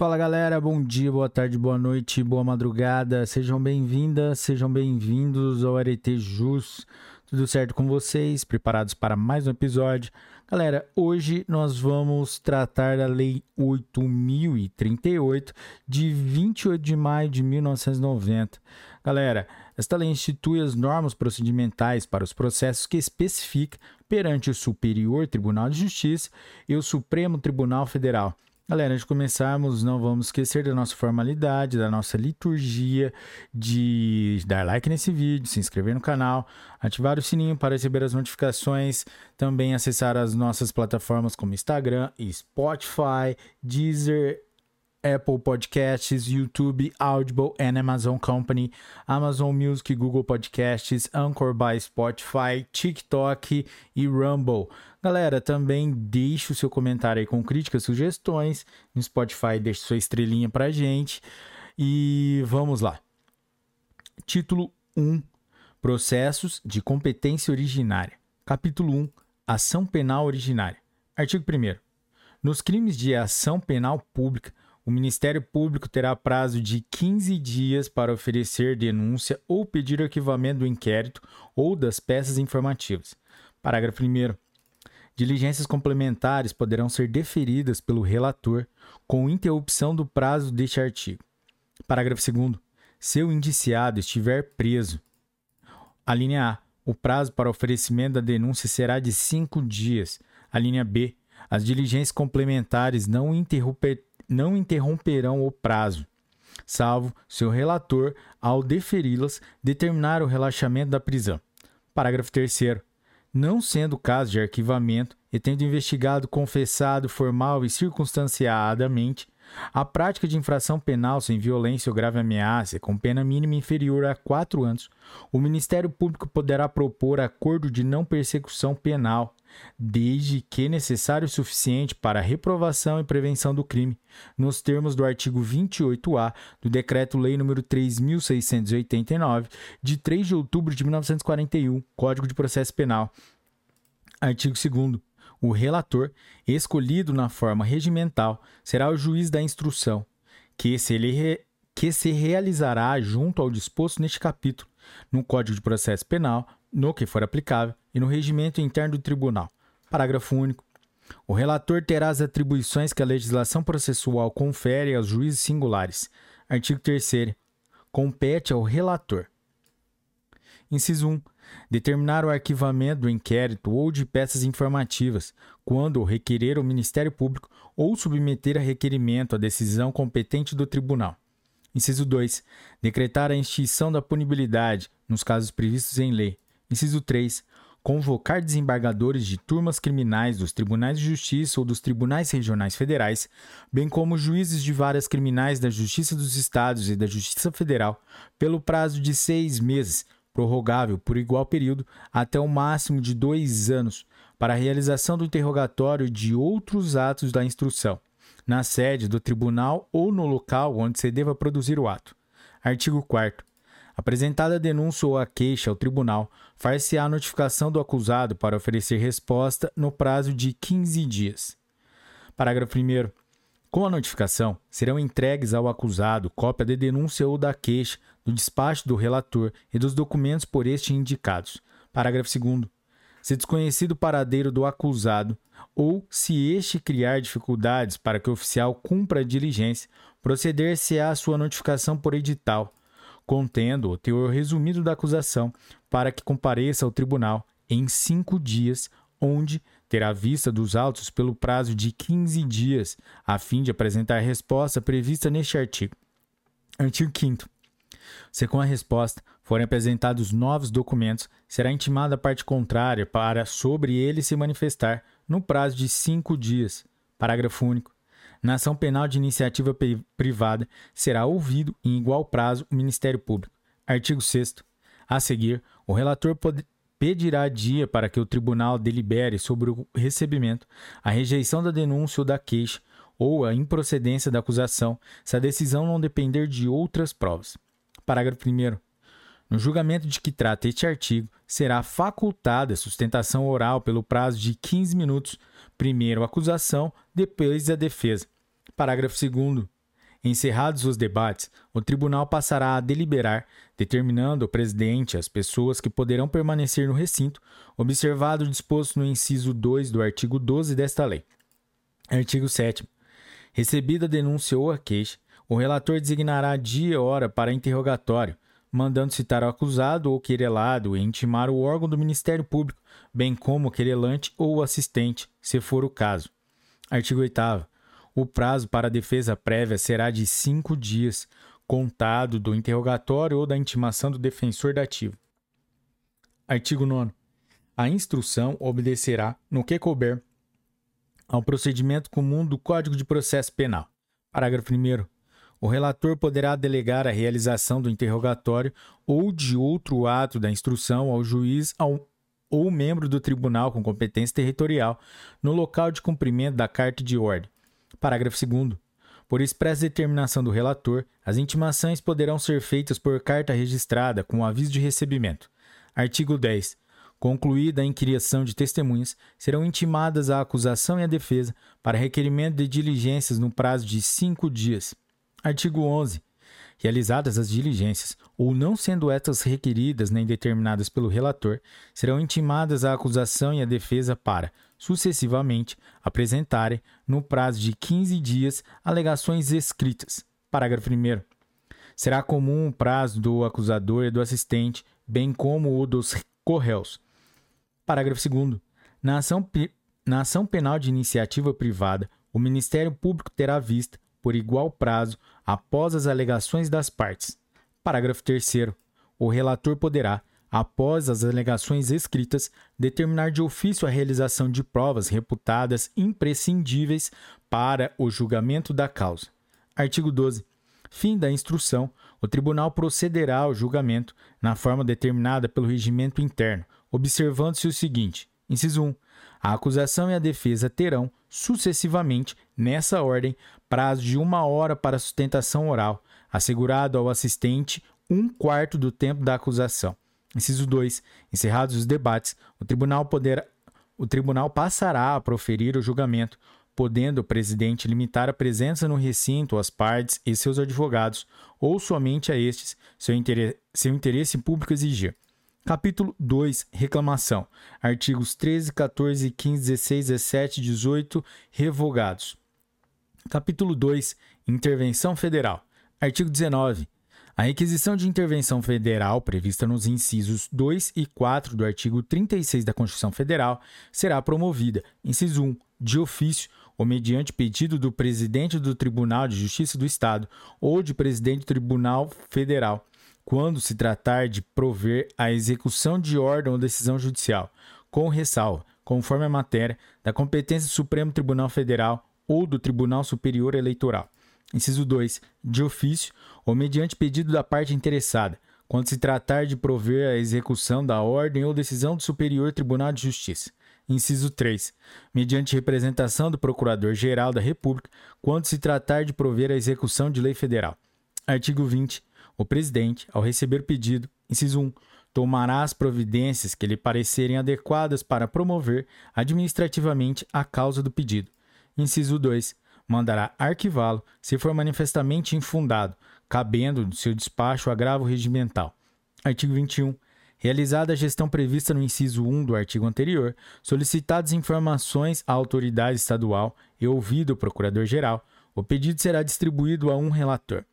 Fala galera, bom dia, boa tarde, boa noite, boa madrugada. Sejam bem-vindas, sejam bem-vindos ao Arete Jus. Tudo certo com vocês? Preparados para mais um episódio? Galera, hoje nós vamos tratar da Lei 8038 de 28 de maio de 1990. Galera, esta lei institui as normas procedimentais para os processos que especifica perante o Superior Tribunal de Justiça e o Supremo Tribunal Federal Galera, antes de começarmos, não vamos esquecer da nossa formalidade, da nossa liturgia, de dar like nesse vídeo, se inscrever no canal, ativar o sininho para receber as notificações, também acessar as nossas plataformas como Instagram Spotify, Deezer, Apple Podcasts, YouTube, Audible and Amazon Company, Amazon Music, Google Podcasts, Anchor by Spotify, TikTok e Rumble. Galera, também deixe o seu comentário aí com críticas, sugestões. No Spotify, deixe sua estrelinha pra gente. E vamos lá. Título 1: Processos de competência originária. Capítulo 1: Ação penal originária. Artigo 1. Nos crimes de ação penal pública, o Ministério Público terá prazo de 15 dias para oferecer denúncia ou pedir arquivamento do inquérito ou das peças informativas. Parágrafo 1. Diligências complementares poderão ser deferidas pelo relator com interrupção do prazo deste artigo. Parágrafo 2. Se o indiciado estiver preso, a linha A. O prazo para oferecimento da denúncia será de cinco dias. A linha B. As diligências complementares não interromper não interromperão o prazo, salvo se o relator, ao deferi-las, determinar o relaxamento da prisão. Parágrafo 3. Não sendo caso de arquivamento e tendo investigado, confessado formal e circunstanciadamente a prática de infração penal sem violência ou grave ameaça, com pena mínima inferior a quatro anos, o Ministério Público poderá propor acordo de não persecução penal desde que necessário o suficiente para a reprovação e prevenção do crime, nos termos do artigo 28-A do Decreto-Lei nº 3.689, de 3 de outubro de 1941, Código de Processo Penal. Artigo 2 o relator, escolhido na forma regimental, será o juiz da instrução, que se, re... que se realizará junto ao disposto neste capítulo, no Código de Processo Penal, no que for aplicável, e no regimento interno do tribunal. Parágrafo único. O relator terá as atribuições que a legislação processual confere aos juízes singulares. Artigo 3 Compete ao relator. Inciso 1. Determinar o arquivamento do inquérito ou de peças informativas, quando requerer o Ministério Público ou submeter a requerimento a decisão competente do tribunal. Inciso 2. Decretar a extinção da punibilidade, nos casos previstos em lei. Inciso 3. Convocar desembargadores de turmas criminais dos tribunais de justiça ou dos tribunais regionais federais, bem como juízes de várias criminais da Justiça dos Estados e da Justiça Federal, pelo prazo de seis meses, prorrogável por igual período até o máximo de dois anos, para a realização do interrogatório de outros atos da instrução, na sede do tribunal ou no local onde se deva produzir o ato. Artigo 4. Apresentada a denúncia ou a queixa ao tribunal, far-se-á notificação do acusado para oferecer resposta no prazo de 15 dias. Parágrafo 1. Com a notificação, serão entregues ao acusado cópia da denúncia ou da queixa, do despacho do relator e dos documentos por este indicados. Parágrafo 2. Se desconhecido o paradeiro do acusado, ou se este criar dificuldades para que o oficial cumpra a diligência, proceder-se-á à sua notificação por edital, contendo o teor resumido da acusação, para que compareça ao tribunal em cinco dias, onde terá vista dos autos pelo prazo de 15 dias, a fim de apresentar a resposta prevista neste artigo. Artigo 5. Se com a resposta forem apresentados novos documentos, será intimada a parte contrária para sobre ele se manifestar no prazo de cinco dias. Parágrafo único. Na ação penal de iniciativa privada, será ouvido em igual prazo o Ministério Público. Artigo 6. A seguir, o relator pedirá dia para que o tribunal delibere sobre o recebimento, a rejeição da denúncia ou da queixa, ou a improcedência da acusação, se a decisão não depender de outras provas. Parágrafo 1. No julgamento de que trata este artigo, será facultada sustentação oral pelo prazo de 15 minutos, primeiro a acusação, depois a defesa. Parágrafo 2. Encerrados os debates, o tribunal passará a deliberar, determinando o presidente as pessoas que poderão permanecer no recinto, observado o disposto no inciso 2 do artigo 12 desta lei. Artigo 7. Recebida a denúncia ou a queixa, o relator designará dia e hora para interrogatório, mandando citar o acusado ou querelado e intimar o órgão do Ministério Público, bem como o querelante ou o assistente, se for o caso. Artigo 8. O prazo para a defesa prévia será de cinco dias, contado do interrogatório ou da intimação do defensor dativo. Artigo 9. A instrução obedecerá, no que couber, ao procedimento comum do Código de Processo Penal. Parágrafo 1. O relator poderá delegar a realização do interrogatório ou de outro ato da instrução ao juiz ao, ou membro do tribunal com competência territorial no local de cumprimento da carta de ordem Parágrafo 2. Por expressa determinação do relator, as intimações poderão ser feitas por carta registrada com aviso de recebimento. Artigo 10. Concluída a inquiriação de testemunhas, serão intimadas a acusação e a defesa para requerimento de diligências no prazo de cinco dias. Artigo 11. Realizadas as diligências, ou não sendo estas requeridas nem determinadas pelo relator, serão intimadas a acusação e a defesa para, sucessivamente, apresentarem, no prazo de 15 dias, alegações escritas. Parágrafo 1. Será comum o prazo do acusador e do assistente, bem como o dos corréus. Parágrafo 2. Na ação, na ação penal de iniciativa privada, o Ministério Público terá vista, por igual prazo, após as alegações das partes. Parágrafo 3. O relator poderá, após as alegações escritas, determinar de ofício a realização de provas reputadas imprescindíveis para o julgamento da causa. Artigo 12. Fim da instrução, o tribunal procederá ao julgamento na forma determinada pelo regimento interno, observando-se o seguinte: inciso 1. A acusação e a defesa terão, sucessivamente, nessa ordem, prazo de uma hora para sustentação oral, assegurado ao assistente um quarto do tempo da acusação. Inciso 2. Encerrados os debates, o tribunal, poderá, o tribunal passará a proferir o julgamento, podendo o presidente limitar a presença no recinto às partes e seus advogados, ou somente a estes, interesse, seu interesse público exigir. Capítulo 2 Reclamação. Artigos 13, 14, 15, 16, 17 18 revogados. Capítulo 2 Intervenção Federal. Artigo 19. A requisição de intervenção federal, prevista nos incisos 2 e 4 do artigo 36 da Constituição Federal, será promovida, inciso 1, de ofício ou mediante pedido do presidente do Tribunal de Justiça do Estado ou de presidente do Tribunal Federal, quando se tratar de prover a execução de ordem ou decisão judicial, com ressalva, conforme a matéria, da competência do Supremo Tribunal Federal ou do Tribunal Superior Eleitoral. Inciso 2. De ofício ou mediante pedido da parte interessada, quando se tratar de prover a execução da ordem ou decisão do Superior Tribunal de Justiça. Inciso 3. Mediante representação do Procurador-Geral da República, quando se tratar de prover a execução de lei federal. Artigo 20. O presidente, ao receber pedido, inciso 1, tomará as providências que lhe parecerem adequadas para promover administrativamente a causa do pedido. Inciso 2 mandará arquivá-lo se for manifestamente infundado, cabendo no seu despacho agravo regimental. Artigo 21. Realizada a gestão prevista no inciso 1 do artigo anterior, solicitadas informações à autoridade estadual e ouvido o procurador-geral, o pedido será distribuído a um relator.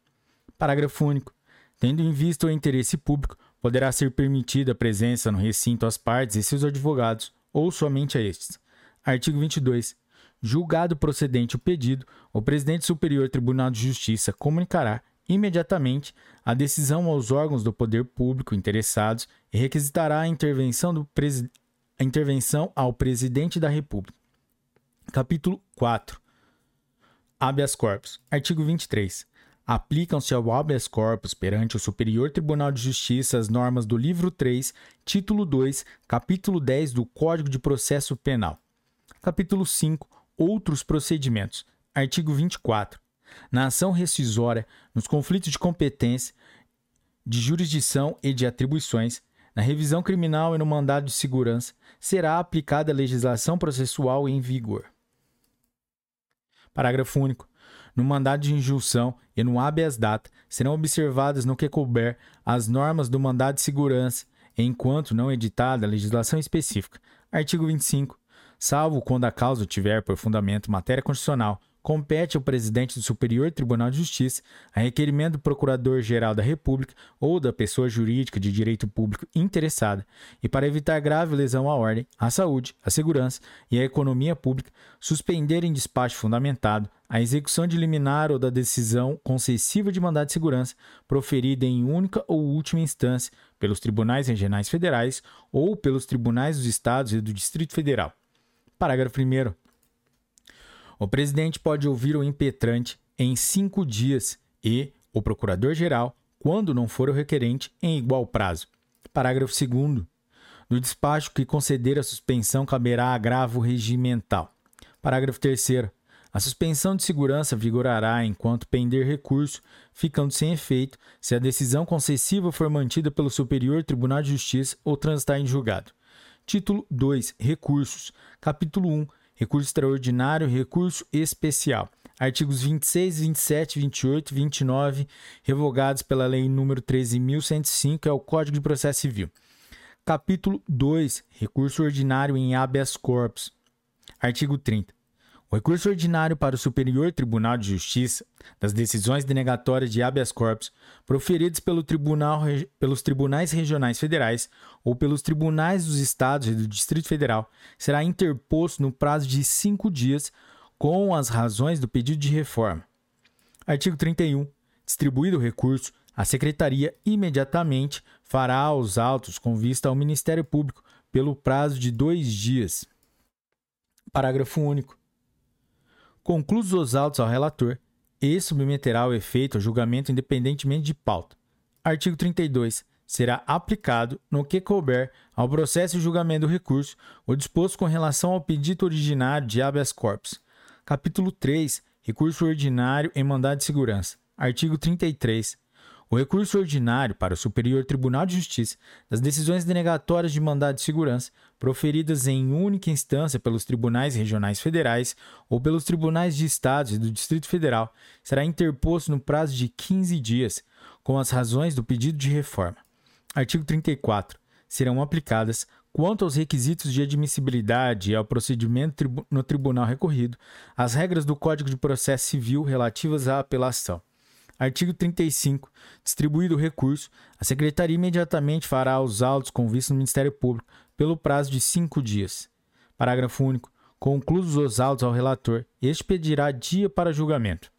Parágrafo único. Tendo em vista o interesse público, poderá ser permitida a presença no recinto às partes e seus advogados, ou somente a estes. Artigo 22. Julgado procedente o pedido, o presidente Superior Tribunal de Justiça comunicará imediatamente a decisão aos órgãos do poder público interessados e requisitará a intervenção, do a intervenção ao presidente da República. Capítulo 4 Habeas corpus. Artigo 23. Aplicam-se ao habeas corpus perante o Superior Tribunal de Justiça as normas do livro 3, título 2, capítulo 10 do Código de Processo Penal. Capítulo 5 outros procedimentos. Artigo 24. Na ação rescisória, nos conflitos de competência, de jurisdição e de atribuições, na revisão criminal e no mandado de segurança, será aplicada a legislação processual em vigor. Parágrafo único. No mandado de injunção e no habeas data serão observadas no que couber as normas do mandado de segurança, enquanto não editada a legislação específica. Artigo 25. Salvo quando a causa tiver por fundamento matéria constitucional compete ao presidente do Superior Tribunal de Justiça, a requerimento do Procurador-Geral da República ou da pessoa jurídica de direito público interessada, e para evitar grave lesão à ordem, à saúde, à segurança e à economia pública, suspender em despacho fundamentado a execução de liminar ou da decisão concessiva de mandado de segurança proferida em única ou última instância pelos tribunais regionais federais ou pelos tribunais dos estados e do Distrito Federal. Parágrafo 1. O presidente pode ouvir o impetrante em cinco dias e o procurador-geral, quando não for o requerente, em igual prazo. Parágrafo 2. No despacho que conceder a suspensão, caberá agravo regimental. Parágrafo 3. A suspensão de segurança vigorará enquanto pender recurso, ficando sem efeito se a decisão concessiva for mantida pelo Superior Tribunal de Justiça ou transitar em julgado. Título 2. Recursos. Capítulo 1 recurso extraordinário, recurso especial. Artigos 26, 27, 28 e 29, revogados pela Lei nº 13.105, é o Código de Processo Civil. Capítulo 2, recurso ordinário em habeas corpus. Artigo 30. O recurso ordinário para o Superior Tribunal de Justiça das decisões denegatórias de habeas corpus proferidas pelo tribunal, pelos tribunais regionais federais ou pelos tribunais dos estados e do Distrito Federal será interposto no prazo de cinco dias com as razões do pedido de reforma. Artigo 31. Distribuído o recurso, a Secretaria imediatamente fará os autos com vista ao Ministério Público pelo prazo de dois dias. Parágrafo único. Conclusos os autos ao relator, e submeterá o efeito ao julgamento independentemente de pauta. Artigo 32. Será aplicado, no que couber, ao processo e julgamento do recurso, o disposto com relação ao pedido originário de habeas corpus. Capítulo 3. Recurso ordinário em mandado de segurança. Artigo 33. O recurso ordinário para o Superior Tribunal de Justiça das decisões denegatórias de mandado de segurança proferidas em única instância pelos tribunais regionais federais ou pelos tribunais de estados e do Distrito Federal será interposto no prazo de 15 dias, com as razões do pedido de reforma. Artigo 34. Serão aplicadas, quanto aos requisitos de admissibilidade e ao procedimento no tribunal recorrido, as regras do Código de Processo Civil relativas à apelação. Artigo 35. Distribuído o recurso, a Secretaria imediatamente fará os autos com vista no Ministério Público pelo prazo de cinco dias. Parágrafo único. Conclusos os autos ao relator, este pedirá dia para julgamento.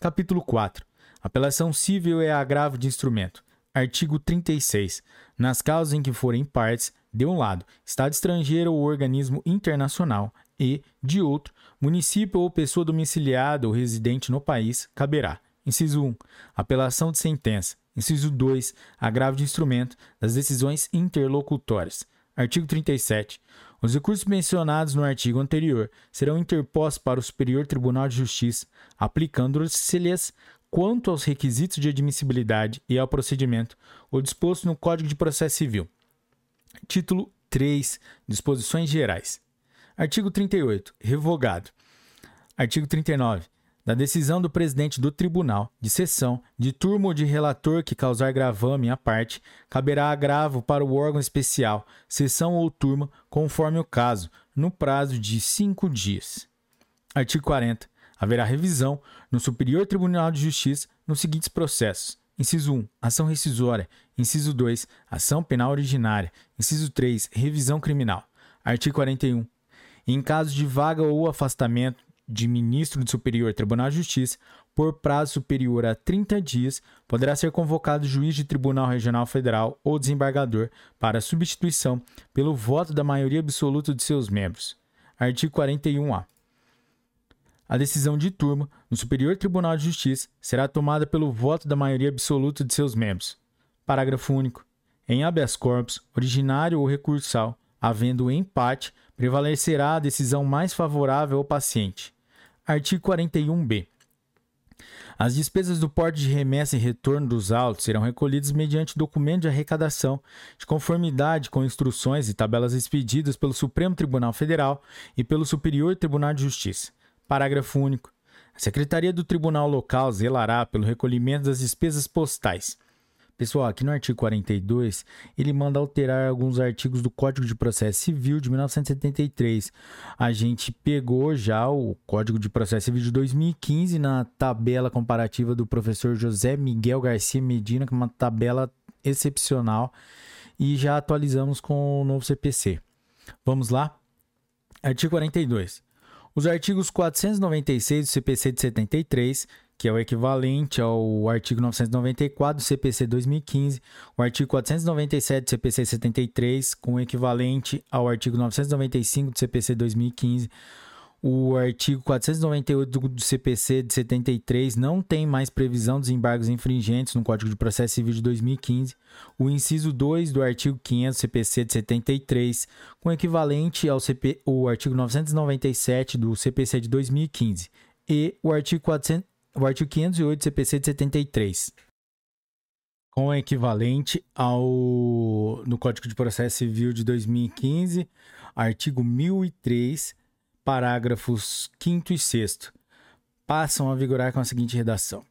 Capítulo 4. Apelação civil é agravo de instrumento. Artigo 36. Nas causas em que forem partes, de um lado, Estado estrangeiro ou organismo internacional, e, de outro, município ou pessoa domiciliada ou residente no país, caberá Inciso 1. Apelação de sentença. Inciso 2. Agravo de instrumento das decisões interlocutórias. Artigo 37. Os recursos mencionados no artigo anterior serão interpostos para o Superior Tribunal de Justiça, aplicando-se-lhes quanto aos requisitos de admissibilidade e ao procedimento, o disposto no Código de Processo Civil. Título 3. Disposições Gerais. Artigo 38. Revogado. Artigo 39 da decisão do presidente do tribunal, de sessão, de turma ou de relator que causar gravame à parte, caberá agravo para o órgão especial, sessão ou turma, conforme o caso, no prazo de cinco dias. Artigo 40. Haverá revisão no Superior Tribunal de Justiça nos seguintes processos: Inciso 1. Ação rescisória. Inciso 2. Ação penal originária. Inciso 3. Revisão criminal. Artigo 41. Em caso de vaga ou afastamento de ministro do Superior Tribunal de Justiça, por prazo superior a 30 dias, poderá ser convocado juiz de Tribunal Regional Federal ou desembargador para substituição pelo voto da maioria absoluta de seus membros. Artigo 41-A. A decisão de turma no Superior Tribunal de Justiça será tomada pelo voto da maioria absoluta de seus membros. Parágrafo único. Em habeas corpus, originário ou recursal, havendo empate, prevalecerá a decisão mais favorável ao paciente. Artigo 41b. As despesas do porte de remessa e retorno dos autos serão recolhidas mediante documento de arrecadação, de conformidade com instruções e tabelas expedidas pelo Supremo Tribunal Federal e pelo Superior Tribunal de Justiça. Parágrafo único. A Secretaria do Tribunal Local zelará pelo recolhimento das despesas postais. Pessoal, aqui no artigo 42, ele manda alterar alguns artigos do Código de Processo Civil de 1973. A gente pegou já o Código de Processo Civil de 2015 na tabela comparativa do professor José Miguel Garcia Medina, que é uma tabela excepcional, e já atualizamos com o novo CPC. Vamos lá? Artigo 42. Os artigos 496 do CPC de 73 que é o equivalente ao artigo 994 do CPC 2015, o artigo 497 do CPC 73, com equivalente ao artigo 995 do CPC 2015, o artigo 498 do CPC de 73 não tem mais previsão dos embargos infringentes no Código de Processo Civil de 2015. O inciso 2 do artigo 500 do CPC de 73, com equivalente ao CP, o artigo 997 do CPC de 2015. E o artigo 400, o artigo 508 CPC de 73, com equivalente ao no Código de Processo Civil de 2015, artigo 1003, parágrafos 5 e 6 passam a vigorar com a seguinte redação.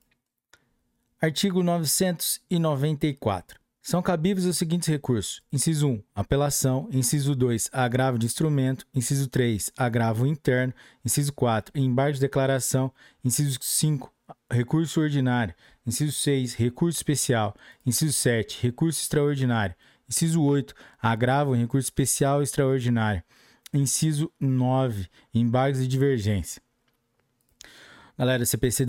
Artigo 994. São cabíveis os seguintes recursos: inciso 1, apelação, inciso 2, agravo de instrumento, inciso 3, agravo interno, inciso 4, embargo de declaração, inciso 5, recurso ordinário, inciso 6, recurso especial, inciso 7, recurso extraordinário, inciso 8, agravo em recurso especial extraordinário, inciso 9, embargos de divergência. Galera, CPC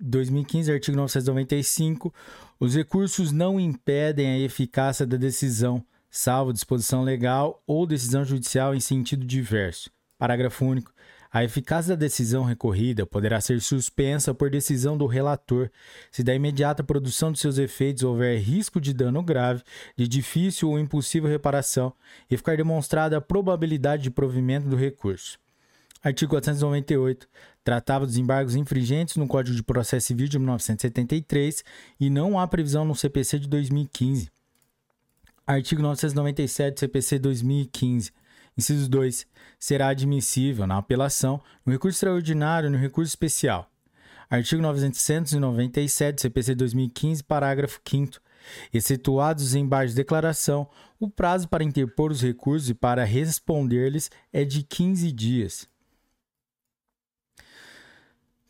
2015, artigo 995, os recursos não impedem a eficácia da decisão, salvo disposição legal ou decisão judicial em sentido diverso. Parágrafo único. A eficácia da decisão recorrida poderá ser suspensa por decisão do relator, se da imediata produção de seus efeitos houver risco de dano grave, de difícil ou impossível reparação e ficar demonstrada a probabilidade de provimento do recurso. Artigo 498. Tratava dos embargos infringentes no Código de Processo Civil de 1973 e não há previsão no CPC de 2015. Artigo 997 CPC 2015. Inciso 2. Será admissível na apelação, no recurso extraordinário e no recurso especial. Artigo 997 CPC 2015, parágrafo 5 Excetuados os embargos de declaração, o prazo para interpor os recursos e para responder-lhes é de 15 dias.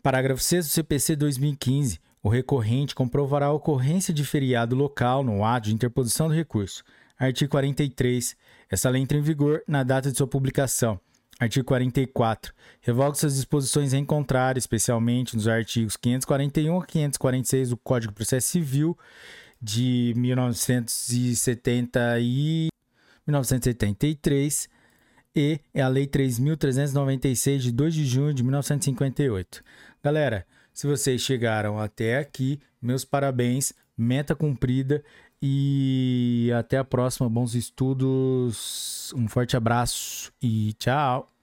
Parágrafo 6 do CPC 2015. O recorrente comprovará a ocorrência de feriado local no ato de interposição do recurso. Artigo 43. Essa lei entra em vigor na data de sua publicação. Artigo 44. Revoga-se as disposições em contrário, especialmente nos artigos 541 a 546 do Código de Processo Civil de 1970 e 1973 e é a Lei 3.396 de 2 de junho de 1958. Galera, se vocês chegaram até aqui, meus parabéns, meta cumprida e até a próxima. Bons estudos, um forte abraço e tchau!